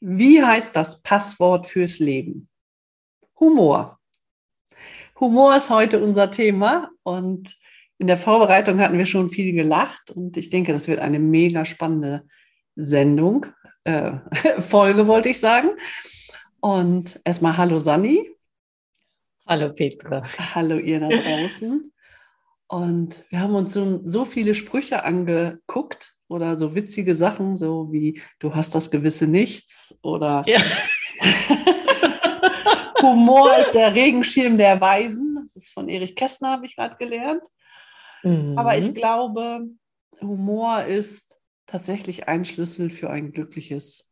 Wie heißt das Passwort fürs Leben? Humor. Humor ist heute unser Thema und in der Vorbereitung hatten wir schon viel gelacht und ich denke, das wird eine mega spannende Sendung, äh, Folge wollte ich sagen. Und erstmal Hallo Sani. Hallo Petra. Hallo ihr da draußen. Und wir haben uns so, so viele Sprüche angeguckt oder so witzige Sachen, so wie du hast das gewisse Nichts oder ja. Humor ist der Regenschirm der Weisen. Das ist von Erich Kästner, habe ich gerade gelernt. Mhm. Aber ich glaube, Humor ist tatsächlich ein Schlüssel für ein glückliches,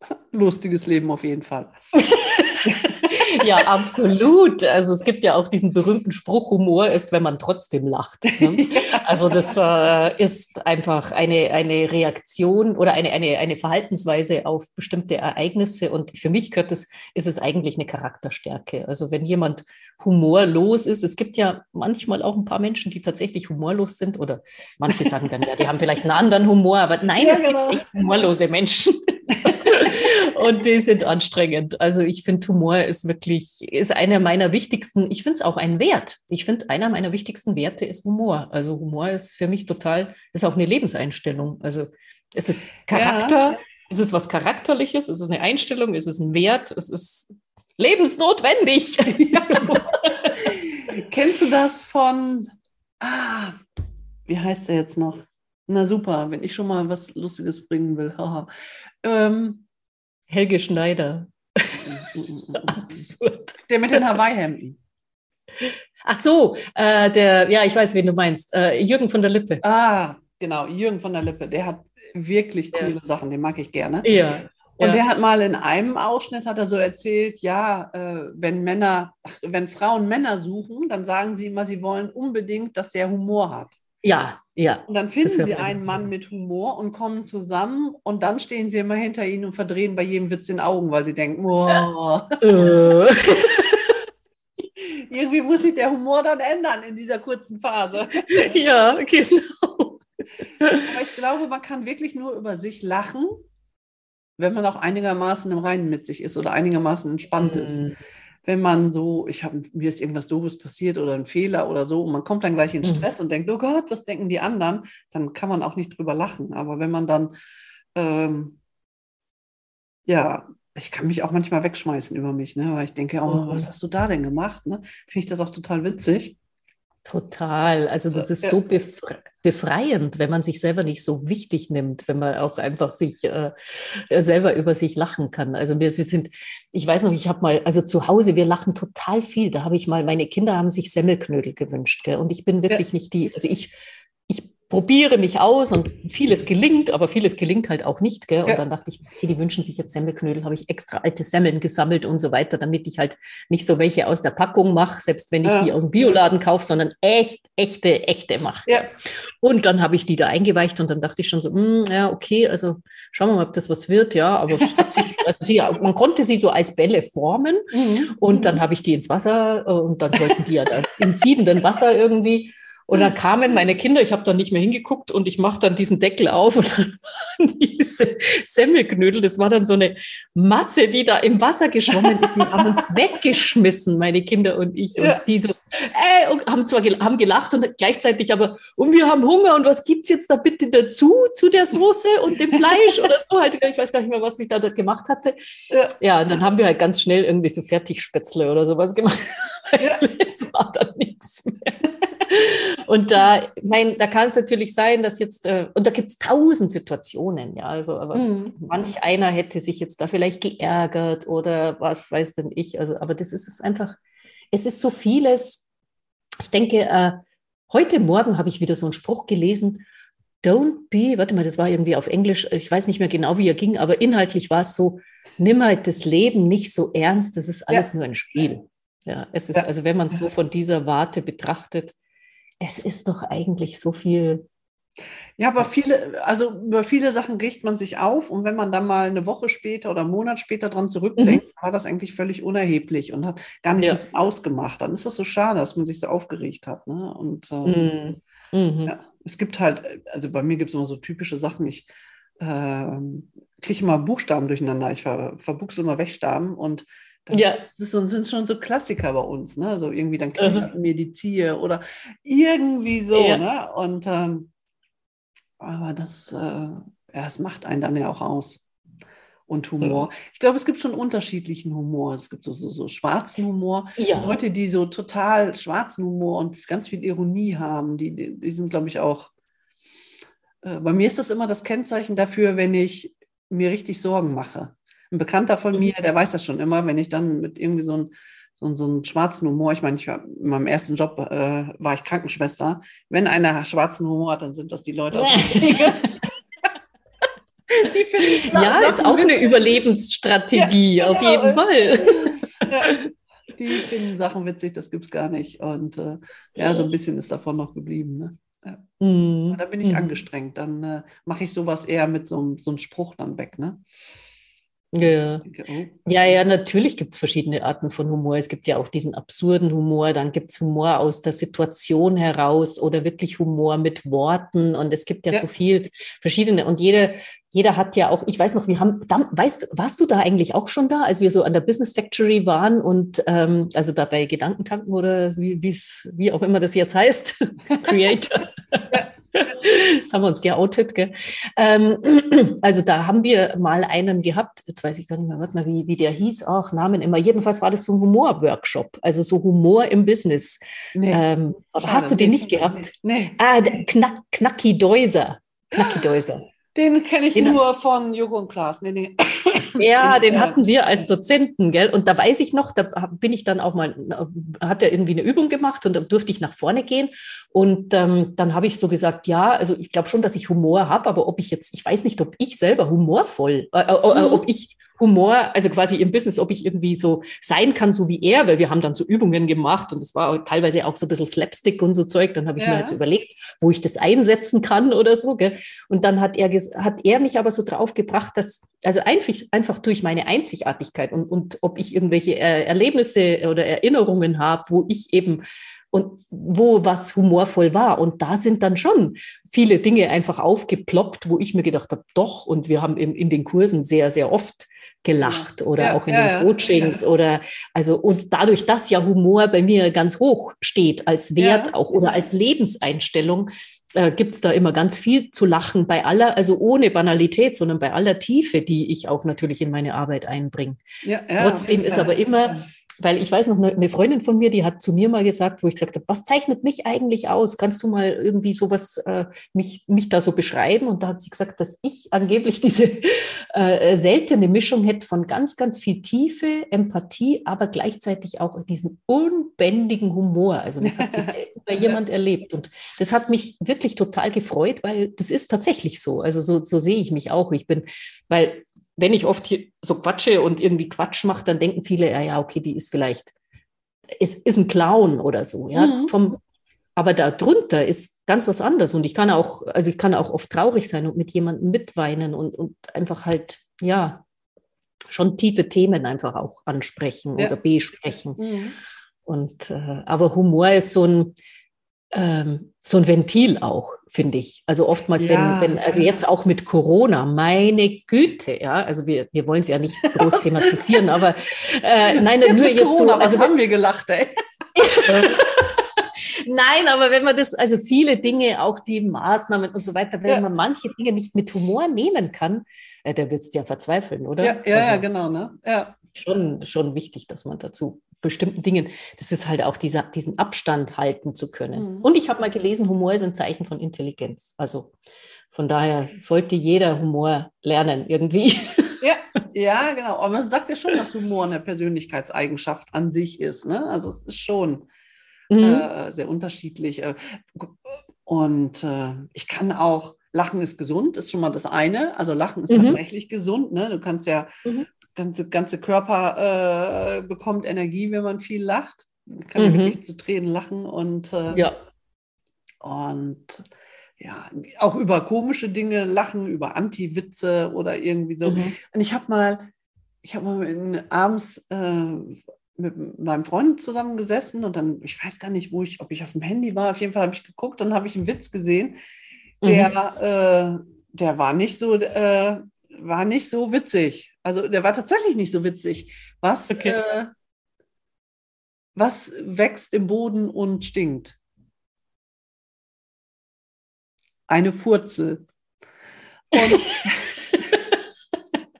lustiges Leben auf jeden Fall. ja, absolut. Also es gibt ja auch diesen berühmten Spruch, Humor ist, wenn man trotzdem lacht. Ne? Also das äh, ist einfach eine, eine Reaktion oder eine, eine, eine Verhaltensweise auf bestimmte Ereignisse. Und für mich gehört es, ist es eigentlich eine Charakterstärke. Also wenn jemand humorlos ist, es gibt ja manchmal auch ein paar Menschen, die tatsächlich humorlos sind oder manche sagen dann, ja, die haben vielleicht einen anderen Humor, aber nein, ja, es genau. gibt echt humorlose Menschen. und die sind anstrengend. Also ich finde, Humor ist wirklich, ist einer meiner wichtigsten, ich finde es auch ein Wert. Ich finde, einer meiner wichtigsten Werte ist Humor. Also Humor ist für mich total, ist auch eine Lebenseinstellung. Also es ist Charakter, ja. es ist was Charakterliches, es ist eine Einstellung, es ist ein Wert, es ist lebensnotwendig. Kennst du das von, ah, wie heißt er jetzt noch? Na super, wenn ich schon mal was Lustiges bringen will. ähm, Helge Schneider. Absurd. Der mit den Hawaii-Hemden. Ach so, äh, der, ja, ich weiß, wen du meinst. Äh, Jürgen von der Lippe. Ah, genau, Jürgen von der Lippe. Der hat wirklich coole ja. Sachen, den mag ich gerne. Ja. Und ja. der hat mal in einem Ausschnitt hat er so erzählt, ja, äh, wenn Männer, wenn Frauen Männer suchen, dann sagen sie immer, sie wollen unbedingt, dass der Humor hat. Ja, ja. Und dann finden sie einen Mann mit Humor und kommen zusammen und dann stehen sie immer hinter ihnen und verdrehen bei jedem Witz den Augen, weil sie denken, oh. Irgendwie muss sich der Humor dann ändern in dieser kurzen Phase. Ja, genau. Aber ich glaube, man kann wirklich nur über sich lachen, wenn man auch einigermaßen im Reinen mit sich ist oder einigermaßen entspannt mm. ist. Wenn man so, ich habe, mir ist irgendwas Doofes passiert oder ein Fehler oder so, und man kommt dann gleich in mhm. Stress mhm. und denkt, oh Gott, was denken die anderen, dann kann man auch nicht drüber lachen. Aber wenn man dann, ähm, ja, ich kann mich auch manchmal wegschmeißen über mich, ne? weil ich denke, oh, mhm. was hast du da denn gemacht? Ne? Finde ich das auch total witzig. Total. Also das ist so befre befreiend, wenn man sich selber nicht so wichtig nimmt, wenn man auch einfach sich äh, selber über sich lachen kann. Also wir, wir sind, ich weiß noch, ich habe mal, also zu Hause, wir lachen total viel. Da habe ich mal, meine Kinder haben sich Semmelknödel gewünscht. Gell? Und ich bin wirklich ja. nicht die, also ich probiere mich aus und vieles gelingt, aber vieles gelingt halt auch nicht. Gell? Und ja. dann dachte ich, okay, die wünschen sich jetzt Semmelknödel, habe ich extra alte Semmeln gesammelt und so weiter, damit ich halt nicht so welche aus der Packung mache, selbst wenn ich ja. die aus dem Bioladen kaufe, sondern echt, echte, echte mache. Ja. Und dann habe ich die da eingeweicht und dann dachte ich schon so, mh, hm, ja, okay, also schauen wir mal, ob das was wird, ja, aber sich, also sie, man konnte sie so als Bälle formen mhm. und dann habe ich die ins Wasser äh, und dann sollten die ja da im siedenden Wasser irgendwie und dann kamen meine Kinder, ich habe dann nicht mehr hingeguckt und ich mache dann diesen Deckel auf und dann waren diese Semmelknödel, das war dann so eine Masse, die da im Wasser geschwommen ist. Wir haben uns weggeschmissen, meine Kinder und ich. Und ja. die so, äh, und haben zwar gel haben gelacht und gleichzeitig aber, und wir haben Hunger und was gibt's jetzt da bitte dazu, zu der Soße und dem Fleisch oder so halt. Ich weiß gar nicht mehr, was ich da gemacht hatte. Ja, ja und dann haben wir halt ganz schnell irgendwie so Fertigspätzle oder sowas gemacht. Ja. es war dann nichts mehr. Und da, mein, da kann es natürlich sein, dass jetzt, äh, und da gibt es tausend Situationen, ja, also, aber mhm. manch einer hätte sich jetzt da vielleicht geärgert oder was weiß denn ich, also, aber das ist es einfach, es ist so vieles. Ich denke, äh, heute Morgen habe ich wieder so einen Spruch gelesen, don't be, warte mal, das war irgendwie auf Englisch, ich weiß nicht mehr genau, wie er ging, aber inhaltlich war es so, nimm halt das Leben nicht so ernst, das ist alles ja. nur ein Spiel. Ja, es ist, ja. also wenn man es so von dieser Warte betrachtet, es ist doch eigentlich so viel. Ja, aber viele, also über viele Sachen riecht man sich auf und wenn man dann mal eine Woche später oder einen Monat später dran zurückdenkt, mhm. war das eigentlich völlig unerheblich und hat gar nicht ja. so viel ausgemacht. Dann ist das so schade, dass man sich so aufgeregt hat. Ne? Und äh, mhm. Mhm. Ja, es gibt halt, also bei mir gibt es immer so typische Sachen. Ich äh, kriege immer Buchstaben durcheinander. Ich ver, verbuchsel immer Wegstaben und das, ja. das sind schon so Klassiker bei uns, ne? So irgendwie dann ich mir die Ziehe oder irgendwie so, ja. ne? Und ähm, aber das, äh, ja, das macht einen dann ja auch aus. Und Humor. Ja. Ich glaube, es gibt schon unterschiedlichen Humor. Es gibt so, so, so schwarzen Humor. Ja. Leute, die so total schwarzen Humor und ganz viel Ironie haben, die, die, die sind, glaube ich, auch. Äh, bei mir ist das immer das Kennzeichen dafür, wenn ich mir richtig Sorgen mache. Ein Bekannter von mhm. mir, der weiß das schon immer, wenn ich dann mit irgendwie so einem so, so einen schwarzen Humor, ich meine, ich war in meinem ersten Job äh, war ich Krankenschwester. Wenn einer schwarzen Humor hat, dann sind das die Leute aus der. Die finden ja, Sachen ist auch eine Überlebensstrategie, ja, auf genau. jeden Fall. Ja, die finden Sachen witzig, das gibt es gar nicht. Und äh, ja, so ein bisschen ist davon noch geblieben. Ne? Ja. Mm. Da bin ich mm. angestrengt. Dann äh, mache ich sowas eher mit so, so einem Spruch dann weg. Ne? Ja. Ja, ja, natürlich gibt es verschiedene Arten von Humor. Es gibt ja auch diesen absurden Humor, dann gibt es Humor aus der Situation heraus oder wirklich Humor mit Worten und es gibt ja, ja. so viel verschiedene und jede, jeder hat ja auch, ich weiß noch, wir haben, da, weißt, warst du da eigentlich auch schon da, als wir so an der Business Factory waren und ähm, also da bei Gedankentanken oder wie, wie auch immer das jetzt heißt, Creator. Jetzt haben wir uns geoutet. Gell? Ähm, also da haben wir mal einen gehabt, jetzt weiß ich gar nicht mehr, warte mal, wie, wie der hieß, auch Namen immer. Jedenfalls war das so ein Humor-Workshop, also so Humor im Business. Nee, ähm, aber hast du den nicht gehabt? Nee. Ah, Knack, Knacki Deuser. Knacki Deuser. Den kenne ich den nur von Joko und Klaas. Nee, nee. Ja, den hatten wir als Dozenten, gell? Und da weiß ich noch, da bin ich dann auch mal, hat er irgendwie eine Übung gemacht und da durfte ich nach vorne gehen. Und ähm, dann habe ich so gesagt, ja, also ich glaube schon, dass ich Humor habe, aber ob ich jetzt, ich weiß nicht, ob ich selber humorvoll, äh, äh, äh mhm. ob ich Humor, also quasi im Business, ob ich irgendwie so sein kann, so wie er, weil wir haben dann so Übungen gemacht und es war teilweise auch so ein bisschen Slapstick und so Zeug. Dann habe ich ja. mir jetzt überlegt, wo ich das einsetzen kann oder so. Gell? Und dann hat er, hat er mich aber so drauf gebracht, dass, also einfach, einfach durch meine Einzigartigkeit und, und ob ich irgendwelche Erlebnisse oder Erinnerungen habe, wo ich eben und wo was humorvoll war. Und da sind dann schon viele Dinge einfach aufgeploppt, wo ich mir gedacht habe, doch, und wir haben in, in den Kursen sehr, sehr oft gelacht oder ja, auch in ja, den Coachings ja. oder also und dadurch, dass ja Humor bei mir ganz hoch steht als Wert auch oder als Lebenseinstellung, äh, gibt es da immer ganz viel zu lachen bei aller, also ohne Banalität, sondern bei aller Tiefe, die ich auch natürlich in meine Arbeit einbringe. Trotzdem ist aber immer weil ich weiß noch, eine Freundin von mir, die hat zu mir mal gesagt, wo ich gesagt habe, was zeichnet mich eigentlich aus? Kannst du mal irgendwie sowas, äh, mich, mich da so beschreiben? Und da hat sie gesagt, dass ich angeblich diese äh, seltene Mischung hätte von ganz, ganz viel Tiefe, Empathie, aber gleichzeitig auch diesen unbändigen Humor. Also das hat sie selten bei jemand erlebt. Und das hat mich wirklich total gefreut, weil das ist tatsächlich so. Also so, so sehe ich mich auch. Ich bin, weil wenn ich oft hier so quatsche und irgendwie Quatsch mache, dann denken viele, ja, ja, okay, die ist vielleicht, ist, ist ein Clown oder so, ja. Mhm. Vom, aber darunter ist ganz was anderes. Und ich kann auch, also ich kann auch oft traurig sein und mit jemandem mitweinen und, und einfach halt, ja, schon tiefe Themen einfach auch ansprechen ja. oder besprechen. Mhm. Und äh, aber Humor ist so ein, ähm, so ein Ventil auch, finde ich. Also oftmals, ja, wenn, wenn, also jetzt auch mit Corona, meine Güte, ja, also wir, wir wollen es ja nicht groß thematisieren, aber äh, nein, jetzt nur jetzt Corona, so. Also haben wir gelacht, ey. Nein, aber wenn man das, also viele Dinge, auch die Maßnahmen und so weiter, wenn ja. man manche Dinge nicht mit Humor nehmen kann, äh, da würdest du ja verzweifeln, oder? Ja, ja, also, ja genau, ne? Ja. Schon, schon wichtig, dass man dazu bestimmten Dingen, das ist halt auch dieser, diesen Abstand halten zu können. Mhm. Und ich habe mal gelesen, Humor ist ein Zeichen von Intelligenz. Also von daher sollte jeder Humor lernen irgendwie. Ja, ja, genau. Aber man sagt ja schon, dass Humor eine Persönlichkeitseigenschaft an sich ist. Ne? Also es ist schon mhm. äh, sehr unterschiedlich. Äh, und äh, ich kann auch, Lachen ist gesund, ist schon mal das eine. Also Lachen ist mhm. tatsächlich gesund. Ne? Du kannst ja mhm ganze, ganze Körper äh, bekommt Energie, wenn man viel lacht. Man kann mhm. wirklich zu Tränen lachen und äh, ja. Und ja, auch über komische Dinge lachen, über Anti-Witze oder irgendwie so. Mhm. Und ich habe mal, ich habe mal in, abends äh, mit meinem Freund zusammengesessen und dann, ich weiß gar nicht, wo ich, ob ich auf dem Handy war, auf jeden Fall habe ich geguckt, dann habe ich einen Witz gesehen, der, mhm. äh, der war nicht so, äh, war nicht so witzig. Also der war tatsächlich nicht so witzig. Was, okay. äh, was wächst im Boden und stinkt? Eine Furzel. Und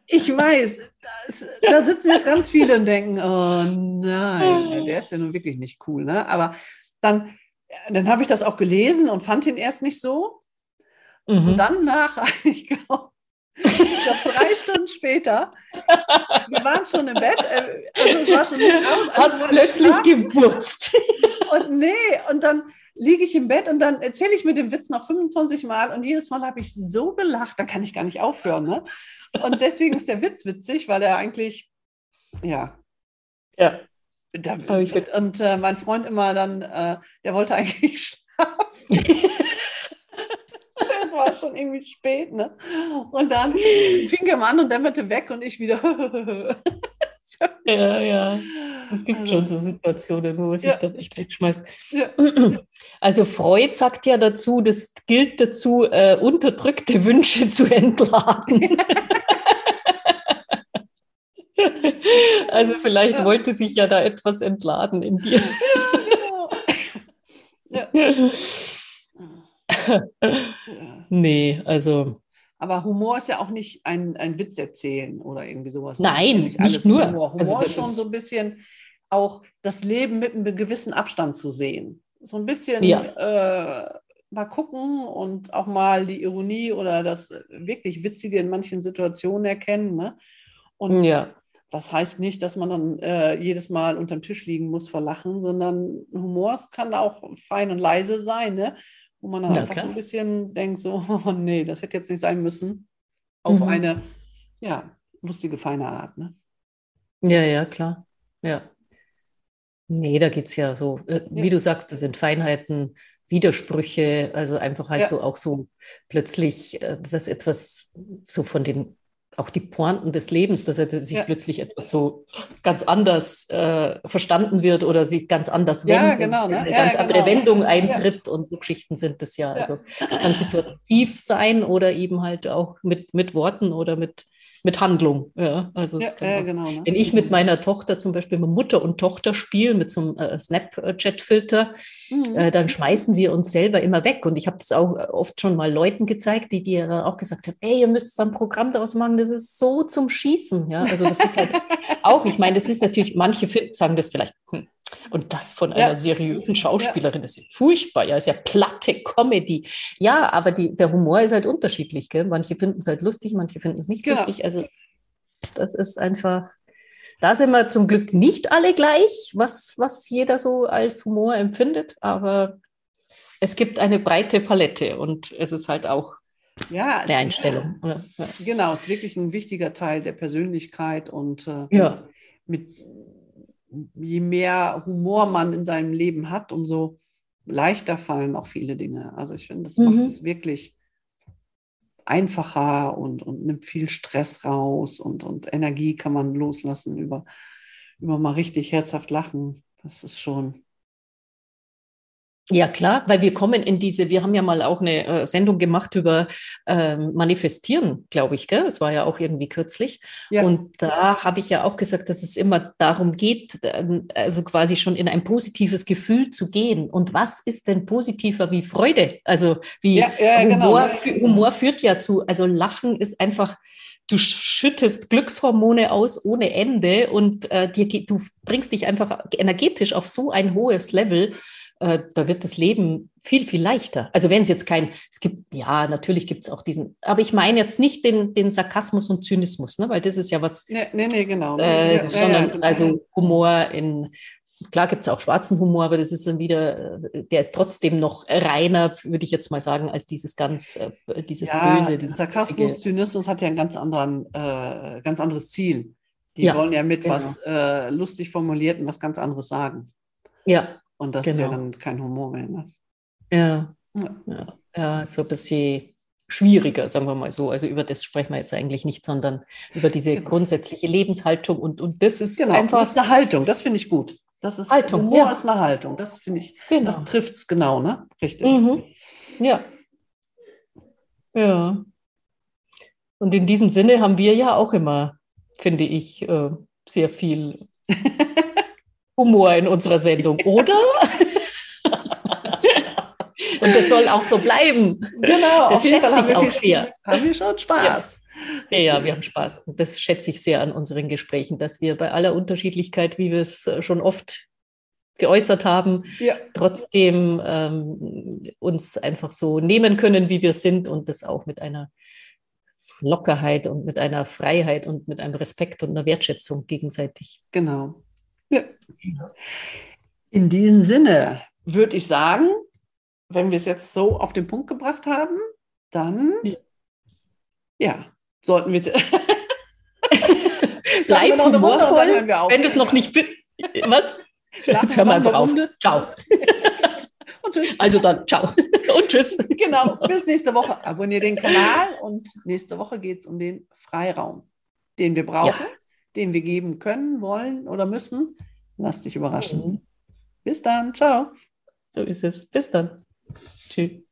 ich weiß, das, da sitzen jetzt ganz viele und denken, oh nein, der ist ja nun wirklich nicht cool. Ne? Aber dann, dann habe ich das auch gelesen und fand ihn erst nicht so. Mhm. Und dann nach, ich glaube, drei Stunden später, wir waren schon im Bett, äh, also war schon nicht raus. Also Hat es plötzlich gewurzt. Und nee, und dann liege ich im Bett und dann erzähle ich mir den Witz noch 25 Mal und jedes Mal habe ich so gelacht, da kann ich gar nicht aufhören. Ne? Und deswegen ist der Witz witzig, weil er eigentlich, ja. Ja. Da, und äh, mein Freund immer dann, äh, der wollte eigentlich schlafen. war schon irgendwie spät, ne? Und dann fing er an und dämmerte weg und ich wieder. ja, ja. Es gibt also, schon so Situationen, wo man sich ja. dann echt wegschmeißt. Ja. Also Freud sagt ja dazu, das gilt dazu, äh, unterdrückte Wünsche zu entladen. also vielleicht ja. wollte sich ja da etwas entladen in dir. Ja, genau. nee, also. Aber Humor ist ja auch nicht ein, ein Witz erzählen oder irgendwie sowas. Nein, nicht, nicht nur. Humor, Humor also ist schon ist so ein bisschen auch das Leben mit einem gewissen Abstand zu sehen. So ein bisschen ja. äh, mal gucken und auch mal die Ironie oder das wirklich Witzige in manchen Situationen erkennen. Ne? Und ja. das heißt nicht, dass man dann äh, jedes Mal unterm Tisch liegen muss vor Lachen, sondern Humor kann auch fein und leise sein. Ne? Wo man dann ja, einfach so ein bisschen denkt, so, oh nee, das hätte jetzt nicht sein müssen, auf mhm. eine, ja, lustige, feine Art. Ne? Ja, ja, klar. Ja. Nee, da geht es ja so, äh, ja. wie du sagst, das sind Feinheiten, Widersprüche, also einfach halt ja. so auch so plötzlich, äh, dass etwas so von den auch die Pointen des Lebens, dass er sich ja. plötzlich etwas so ganz anders äh, verstanden wird oder sich ganz anders wendet, ja, genau, ne? eine ja, ganz andere genau. Wendung eintritt und so Geschichten sind das ja. Also kann situativ sein oder eben halt auch mit, mit Worten oder mit mit Handlung. Ja, also ja, ja, genau, ne? Wenn ich mit meiner Tochter zum Beispiel mit Mutter und Tochter spiele mit so einem äh, Snapchat-Filter, mhm. äh, dann schmeißen wir uns selber immer weg. Und ich habe das auch oft schon mal Leuten gezeigt, die dir dann auch gesagt haben, ey, ihr müsst ein Programm daraus machen, das ist so zum Schießen. Ja, also das ist halt auch, ich meine, das ist natürlich, manche sagen das vielleicht, hm, und das von einer ja. seriösen Schauspielerin ja. ist ja furchtbar, ja, ist ja platte Comedy. Ja, aber die, der Humor ist halt unterschiedlich, gell? Manche finden es halt lustig, manche finden es nicht genau. lustig. Also das ist einfach, da sind wir zum Glück nicht alle gleich, was, was jeder so als Humor empfindet, aber es gibt eine breite Palette und es ist halt auch ja, eine Einstellung. Ja. Genau, es ist wirklich ein wichtiger Teil der Persönlichkeit und äh, ja. mit, je mehr Humor man in seinem Leben hat, umso leichter fallen auch viele Dinge. Also ich finde, das mhm. macht es wirklich einfacher und, und nimmt viel Stress raus und, und Energie kann man loslassen über, über mal richtig herzhaft lachen. Das ist schon ja, klar, weil wir kommen in diese, wir haben ja mal auch eine äh, Sendung gemacht über ähm, Manifestieren, glaube ich, gell? Es war ja auch irgendwie kürzlich. Ja. Und da habe ich ja auch gesagt, dass es immer darum geht, ähm, also quasi schon in ein positives Gefühl zu gehen. Und was ist denn positiver wie Freude? Also wie ja, ja, Humor, genau. Humor führt ja zu, also Lachen ist einfach, du schüttest Glückshormone aus ohne Ende und äh, dir, du bringst dich einfach energetisch auf so ein hohes Level äh, da wird das Leben viel, viel leichter. Also wenn es jetzt kein, es gibt, ja, natürlich gibt es auch diesen, aber ich meine jetzt nicht den, den Sarkasmus und Zynismus, ne, weil das ist ja was. Nee, nee, nee genau. Äh, ja, sondern ja, genau. also Humor in, klar gibt es auch schwarzen Humor, aber das ist dann wieder, der ist trotzdem noch reiner, würde ich jetzt mal sagen, als dieses ganz, äh, dieses ja, Böse. Dieses Sarkasmus, Zynismus hat ja ein ganz, anderen, äh, ganz anderes Ziel. Die wollen ja mit genau. was äh, lustig formulierten was ganz anderes sagen. Ja, und das genau. ist ja genau. dann kein Humor mehr. Ne? Ja. ja. ja. So ein bisschen schwieriger, sagen wir mal so. Also über das sprechen wir jetzt eigentlich nicht, sondern über diese genau. grundsätzliche Lebenshaltung und, und das ist genau, einfach. Das ist eine Haltung, das finde ich gut. Das ist Haltung. Humor ja. ist eine Haltung. Das finde ich, genau. das trifft es genau, ne? Richtig. Mhm. Ja. Ja. Und in diesem Sinne haben wir ja auch immer, finde ich, äh, sehr viel Humor in unserer Sendung, oder? Und das soll auch so bleiben. Genau, das schätze ich auch sehr. Haben wir schon Spaß. Ja. ja, wir haben Spaß. Und das schätze ich sehr an unseren Gesprächen, dass wir bei aller Unterschiedlichkeit, wie wir es äh, schon oft geäußert haben, ja. trotzdem ähm, uns einfach so nehmen können, wie wir sind und das auch mit einer Lockerheit und mit einer Freiheit und mit einem Respekt und einer Wertschätzung gegenseitig. Genau. Ja. In diesem Sinne würde ich sagen, wenn wir es jetzt so auf den Punkt gebracht haben, dann ja, ja sollten wir. Bleib humorvoll, wenn du es noch nicht. Was? Jetzt hör mal drauf. Ciao. und tschüss. Also dann, ciao. Und tschüss. Genau. Bis nächste Woche. Abonniere den Kanal und nächste Woche geht es um den Freiraum, den wir brauchen, ja den wir geben können, wollen oder müssen. Lass dich überraschen. Mhm. Bis dann. Ciao. So ist es. Bis dann. Tschüss.